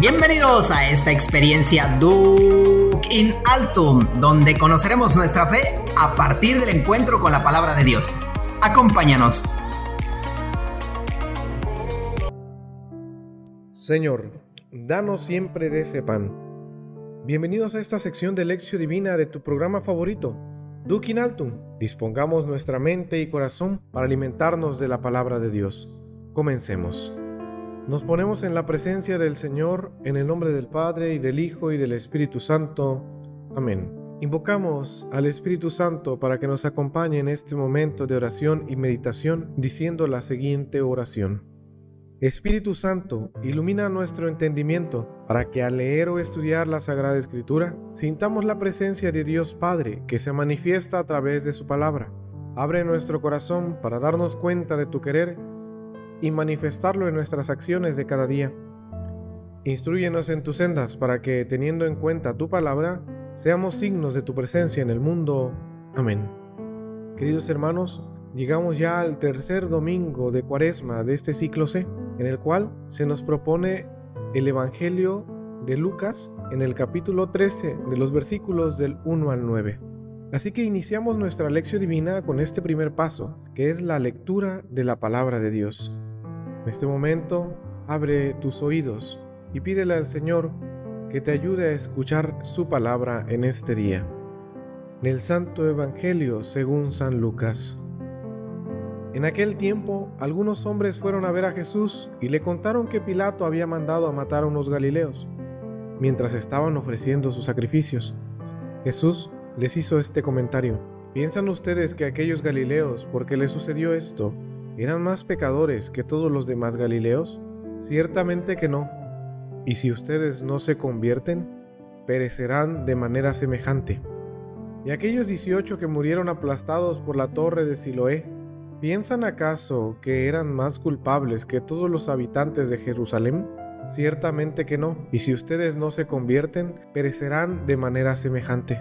Bienvenidos a esta experiencia Duke in Altum, donde conoceremos nuestra fe a partir del encuentro con la palabra de Dios. Acompáñanos. Señor, danos siempre de ese pan. Bienvenidos a esta sección de Lección Divina de tu programa favorito, Duke in Altum. Dispongamos nuestra mente y corazón para alimentarnos de la palabra de Dios. Comencemos. Nos ponemos en la presencia del Señor en el nombre del Padre y del Hijo y del Espíritu Santo. Amén. Invocamos al Espíritu Santo para que nos acompañe en este momento de oración y meditación diciendo la siguiente oración. Espíritu Santo, ilumina nuestro entendimiento para que al leer o estudiar la Sagrada Escritura sintamos la presencia de Dios Padre que se manifiesta a través de su palabra. Abre nuestro corazón para darnos cuenta de tu querer y manifestarlo en nuestras acciones de cada día. Instruyenos en tus sendas para que, teniendo en cuenta tu palabra, seamos signos de tu presencia en el mundo. Amén. Queridos hermanos, llegamos ya al tercer domingo de cuaresma de este ciclo C, en el cual se nos propone el Evangelio de Lucas en el capítulo 13 de los versículos del 1 al 9. Así que iniciamos nuestra lección divina con este primer paso, que es la lectura de la palabra de Dios. En este momento, abre tus oídos y pídele al Señor que te ayude a escuchar su palabra en este día. Del Santo Evangelio según San Lucas. En aquel tiempo, algunos hombres fueron a ver a Jesús y le contaron que Pilato había mandado a matar a unos galileos, mientras estaban ofreciendo sus sacrificios. Jesús les hizo este comentario. ¿Piensan ustedes que aquellos galileos, porque les sucedió esto, ¿Eran más pecadores que todos los demás Galileos? Ciertamente que no. Y si ustedes no se convierten, perecerán de manera semejante. ¿Y aquellos 18 que murieron aplastados por la torre de Siloé, piensan acaso que eran más culpables que todos los habitantes de Jerusalén? Ciertamente que no, y si ustedes no se convierten, perecerán de manera semejante.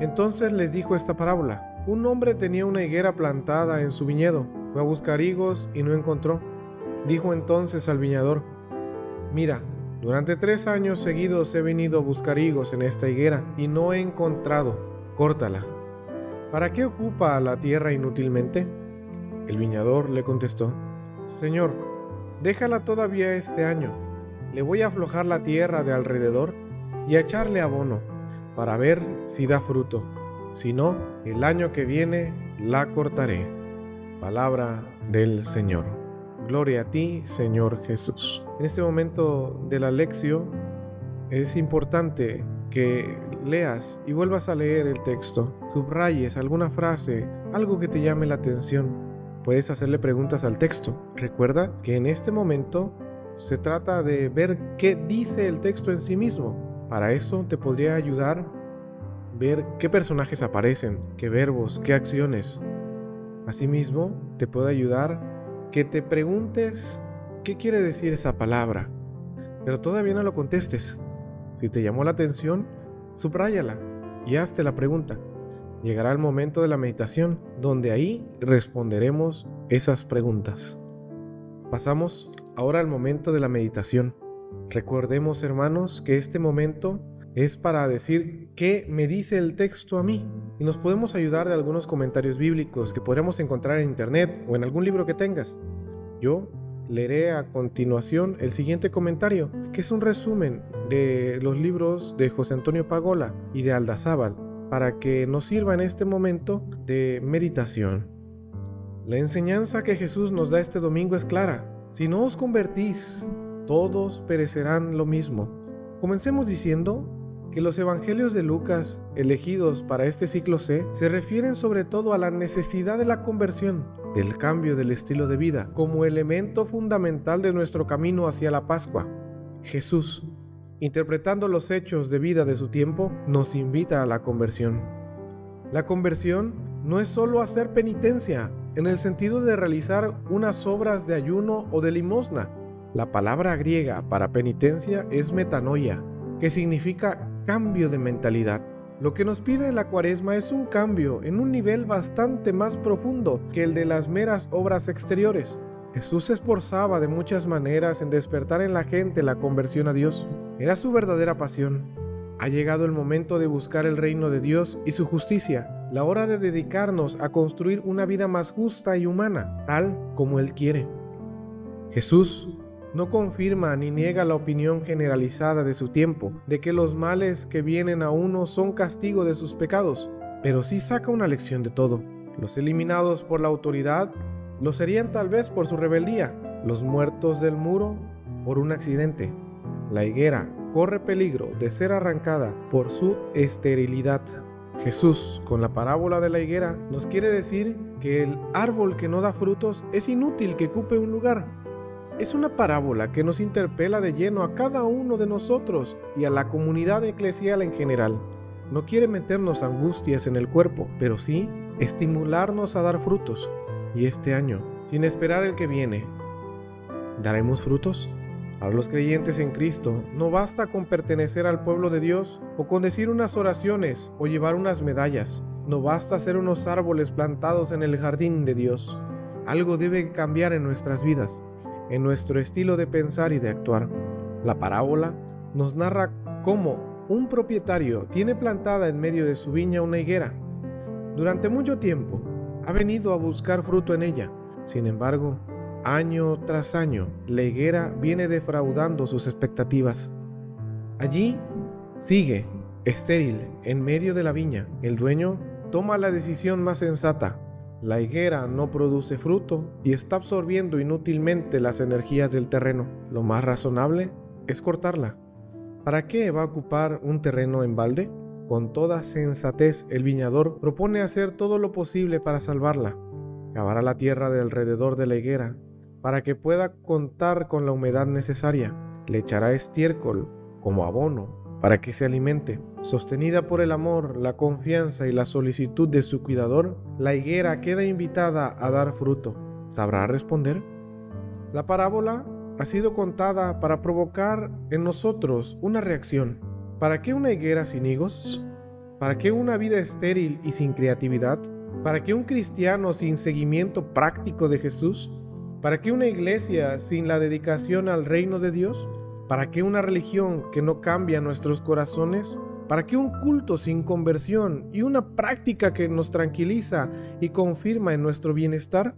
Entonces les dijo esta parábola. Un hombre tenía una higuera plantada en su viñedo fue a buscar higos y no encontró. Dijo entonces al viñador, mira, durante tres años seguidos he venido a buscar higos en esta higuera y no he encontrado. Córtala. ¿Para qué ocupa la tierra inútilmente? El viñador le contestó, Señor, déjala todavía este año. Le voy a aflojar la tierra de alrededor y a echarle abono, para ver si da fruto. Si no, el año que viene la cortaré. Palabra del Señor. Gloria a ti, Señor Jesús. En este momento de la lección es importante que leas y vuelvas a leer el texto, subrayes alguna frase, algo que te llame la atención. Puedes hacerle preguntas al texto. Recuerda que en este momento se trata de ver qué dice el texto en sí mismo. Para eso te podría ayudar ver qué personajes aparecen, qué verbos, qué acciones. Asimismo, te puede ayudar que te preguntes qué quiere decir esa palabra, pero todavía no lo contestes. Si te llamó la atención, subráyala y hazte la pregunta. Llegará el momento de la meditación donde ahí responderemos esas preguntas. Pasamos ahora al momento de la meditación. Recordemos, hermanos, que este momento es para decir qué me dice el texto a mí y nos podemos ayudar de algunos comentarios bíblicos que podremos encontrar en internet o en algún libro que tengas. Yo leeré a continuación el siguiente comentario, que es un resumen de los libros de José Antonio Pagola y de Aldazábal, para que nos sirva en este momento de meditación. La enseñanza que Jesús nos da este domingo es clara. Si no os convertís, todos perecerán lo mismo. Comencemos diciendo que los evangelios de Lucas, elegidos para este ciclo C, se refieren sobre todo a la necesidad de la conversión, del cambio del estilo de vida, como elemento fundamental de nuestro camino hacia la Pascua. Jesús, interpretando los hechos de vida de su tiempo, nos invita a la conversión. La conversión no es solo hacer penitencia, en el sentido de realizar unas obras de ayuno o de limosna. La palabra griega para penitencia es metanoia, que significa cambio de mentalidad. Lo que nos pide la cuaresma es un cambio en un nivel bastante más profundo que el de las meras obras exteriores. Jesús se esforzaba de muchas maneras en despertar en la gente la conversión a Dios. Era su verdadera pasión. Ha llegado el momento de buscar el reino de Dios y su justicia, la hora de dedicarnos a construir una vida más justa y humana, tal como Él quiere. Jesús no confirma ni niega la opinión generalizada de su tiempo de que los males que vienen a uno son castigo de sus pecados, pero sí saca una lección de todo. Los eliminados por la autoridad lo serían tal vez por su rebeldía, los muertos del muro por un accidente. La higuera corre peligro de ser arrancada por su esterilidad. Jesús, con la parábola de la higuera, nos quiere decir que el árbol que no da frutos es inútil que ocupe un lugar. Es una parábola que nos interpela de lleno a cada uno de nosotros y a la comunidad eclesial en general. No quiere meternos angustias en el cuerpo, pero sí estimularnos a dar frutos. Y este año, sin esperar el que viene, ¿daremos frutos? Para los creyentes en Cristo, no basta con pertenecer al pueblo de Dios o con decir unas oraciones o llevar unas medallas. No basta ser unos árboles plantados en el jardín de Dios. Algo debe cambiar en nuestras vidas, en nuestro estilo de pensar y de actuar. La parábola nos narra cómo un propietario tiene plantada en medio de su viña una higuera. Durante mucho tiempo ha venido a buscar fruto en ella. Sin embargo, Año tras año, la higuera viene defraudando sus expectativas. Allí sigue, estéril, en medio de la viña. El dueño toma la decisión más sensata. La higuera no produce fruto y está absorbiendo inútilmente las energías del terreno. Lo más razonable es cortarla. ¿Para qué va a ocupar un terreno en balde? Con toda sensatez el viñador propone hacer todo lo posible para salvarla. Cavará la tierra de alrededor de la higuera para que pueda contar con la humedad necesaria. Le echará estiércol como abono para que se alimente. Sostenida por el amor, la confianza y la solicitud de su cuidador, la higuera queda invitada a dar fruto. ¿Sabrá responder? La parábola ha sido contada para provocar en nosotros una reacción. ¿Para qué una higuera sin higos? ¿Para qué una vida estéril y sin creatividad? ¿Para qué un cristiano sin seguimiento práctico de Jesús? ¿Para qué una iglesia sin la dedicación al reino de Dios? ¿Para qué una religión que no cambia nuestros corazones? ¿Para qué un culto sin conversión y una práctica que nos tranquiliza y confirma en nuestro bienestar?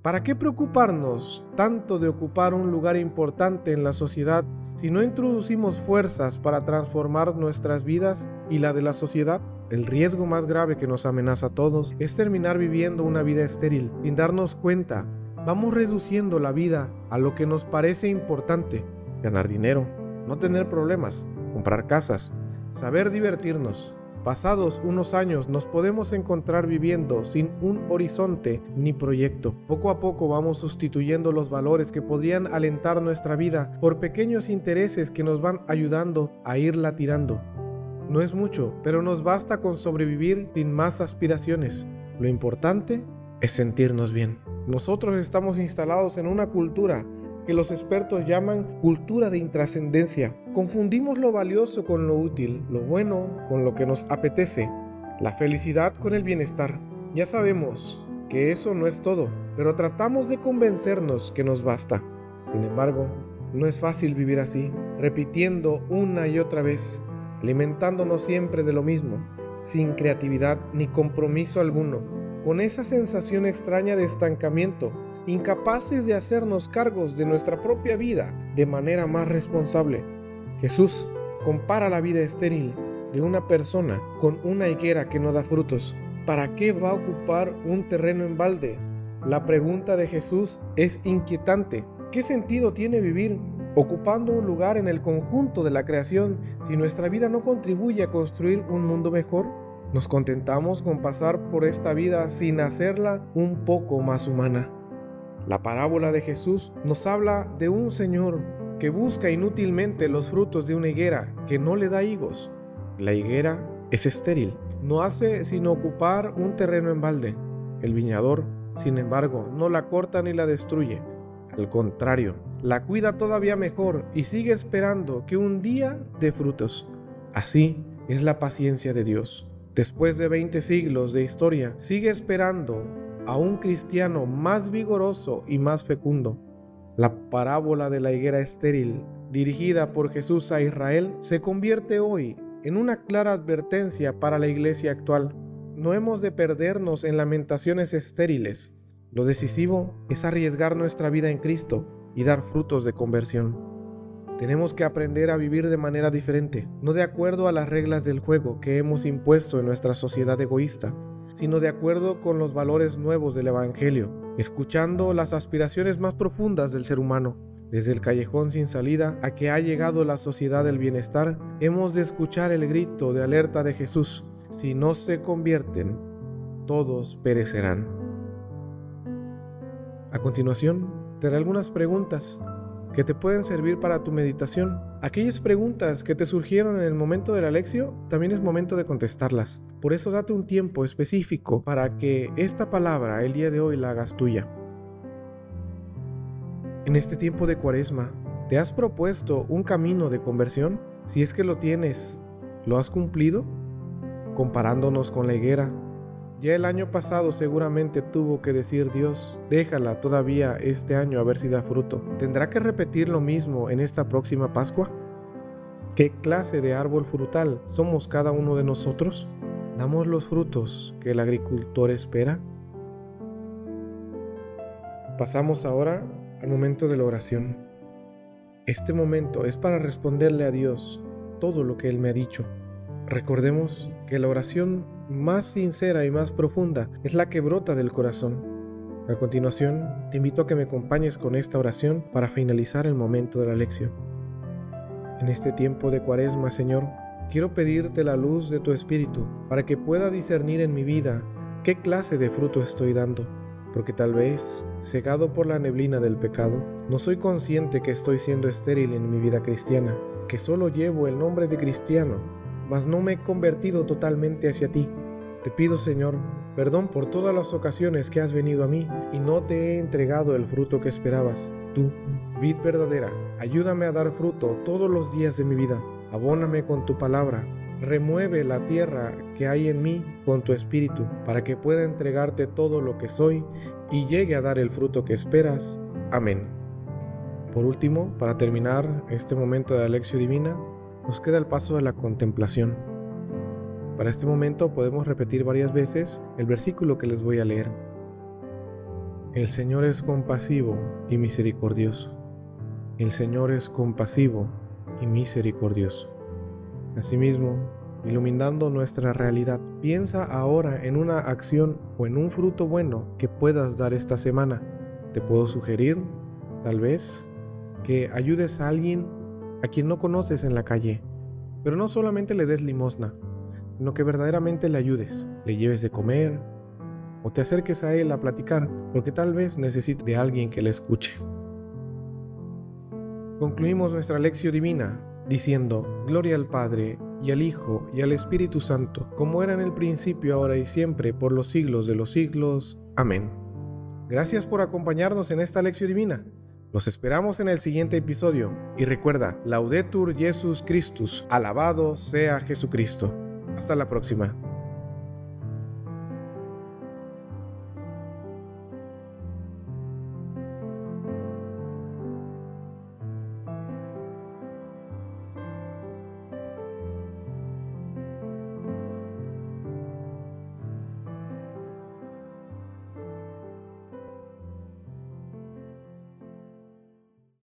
¿Para qué preocuparnos tanto de ocupar un lugar importante en la sociedad si no introducimos fuerzas para transformar nuestras vidas y la de la sociedad? El riesgo más grave que nos amenaza a todos es terminar viviendo una vida estéril sin darnos cuenta vamos reduciendo la vida a lo que nos parece importante, ganar dinero, no tener problemas, comprar casas, saber divertirnos. Pasados unos años nos podemos encontrar viviendo sin un horizonte ni proyecto. Poco a poco vamos sustituyendo los valores que podrían alentar nuestra vida por pequeños intereses que nos van ayudando a irla tirando. No es mucho, pero nos basta con sobrevivir sin más aspiraciones. Lo importante es sentirnos bien. Nosotros estamos instalados en una cultura que los expertos llaman cultura de intrascendencia. Confundimos lo valioso con lo útil, lo bueno con lo que nos apetece, la felicidad con el bienestar. Ya sabemos que eso no es todo, pero tratamos de convencernos que nos basta. Sin embargo, no es fácil vivir así, repitiendo una y otra vez, alimentándonos siempre de lo mismo, sin creatividad ni compromiso alguno con esa sensación extraña de estancamiento, incapaces de hacernos cargos de nuestra propia vida de manera más responsable. Jesús compara la vida estéril de una persona con una higuera que no da frutos. ¿Para qué va a ocupar un terreno en balde? La pregunta de Jesús es inquietante. ¿Qué sentido tiene vivir ocupando un lugar en el conjunto de la creación si nuestra vida no contribuye a construir un mundo mejor? Nos contentamos con pasar por esta vida sin hacerla un poco más humana. La parábola de Jesús nos habla de un Señor que busca inútilmente los frutos de una higuera que no le da higos. La higuera es estéril, no hace sino ocupar un terreno en balde. El viñador, sin embargo, no la corta ni la destruye. Al contrario, la cuida todavía mejor y sigue esperando que un día dé frutos. Así es la paciencia de Dios después de 20 siglos de historia, sigue esperando a un cristiano más vigoroso y más fecundo. La parábola de la higuera estéril dirigida por Jesús a Israel se convierte hoy en una clara advertencia para la iglesia actual. No hemos de perdernos en lamentaciones estériles. Lo decisivo es arriesgar nuestra vida en Cristo y dar frutos de conversión. Tenemos que aprender a vivir de manera diferente, no de acuerdo a las reglas del juego que hemos impuesto en nuestra sociedad egoísta, sino de acuerdo con los valores nuevos del Evangelio, escuchando las aspiraciones más profundas del ser humano. Desde el callejón sin salida a que ha llegado la sociedad del bienestar, hemos de escuchar el grito de alerta de Jesús. Si no se convierten, todos perecerán. A continuación, te haré algunas preguntas que te pueden servir para tu meditación. Aquellas preguntas que te surgieron en el momento de la lección, también es momento de contestarlas. Por eso date un tiempo específico para que esta palabra el día de hoy la hagas tuya. En este tiempo de cuaresma, ¿te has propuesto un camino de conversión? Si es que lo tienes, ¿lo has cumplido? Comparándonos con la higuera, ya el año pasado seguramente tuvo que decir Dios, déjala todavía este año a ver si da fruto. ¿Tendrá que repetir lo mismo en esta próxima Pascua? ¿Qué clase de árbol frutal somos cada uno de nosotros? ¿Damos los frutos que el agricultor espera? Pasamos ahora al momento de la oración. Este momento es para responderle a Dios todo lo que Él me ha dicho. Recordemos que la oración más sincera y más profunda es la que brota del corazón. A continuación, te invito a que me acompañes con esta oración para finalizar el momento de la lección. En este tiempo de cuaresma, Señor, quiero pedirte la luz de tu Espíritu para que pueda discernir en mi vida qué clase de fruto estoy dando, porque tal vez, cegado por la neblina del pecado, no soy consciente que estoy siendo estéril en mi vida cristiana, que solo llevo el nombre de cristiano, mas no me he convertido totalmente hacia ti te pido, Señor, perdón por todas las ocasiones que has venido a mí y no te he entregado el fruto que esperabas. Tú, vid verdadera, ayúdame a dar fruto todos los días de mi vida. Abóname con tu palabra. Remueve la tierra que hay en mí con tu espíritu, para que pueda entregarte todo lo que soy y llegue a dar el fruto que esperas. Amén. Por último, para terminar este momento de la divina, nos queda el paso de la contemplación. Para este momento podemos repetir varias veces el versículo que les voy a leer. El Señor es compasivo y misericordioso. El Señor es compasivo y misericordioso. Asimismo, iluminando nuestra realidad, piensa ahora en una acción o en un fruto bueno que puedas dar esta semana. Te puedo sugerir, tal vez, que ayudes a alguien a quien no conoces en la calle, pero no solamente le des limosna, sino que verdaderamente le ayudes, le lleves de comer o te acerques a él a platicar, porque tal vez necesite de alguien que le escuche. Concluimos nuestra lección divina diciendo, Gloria al Padre, y al Hijo, y al Espíritu Santo, como era en el principio, ahora y siempre, por los siglos de los siglos. Amén. Gracias por acompañarnos en esta lección divina. Los esperamos en el siguiente episodio y recuerda, Laudetur Jesus Christus, alabado sea Jesucristo. Hasta la próxima.